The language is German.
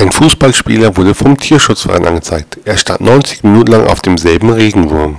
Ein Fußballspieler wurde vom Tierschutzverein angezeigt. Er stand 90 Minuten lang auf demselben Regenwurm.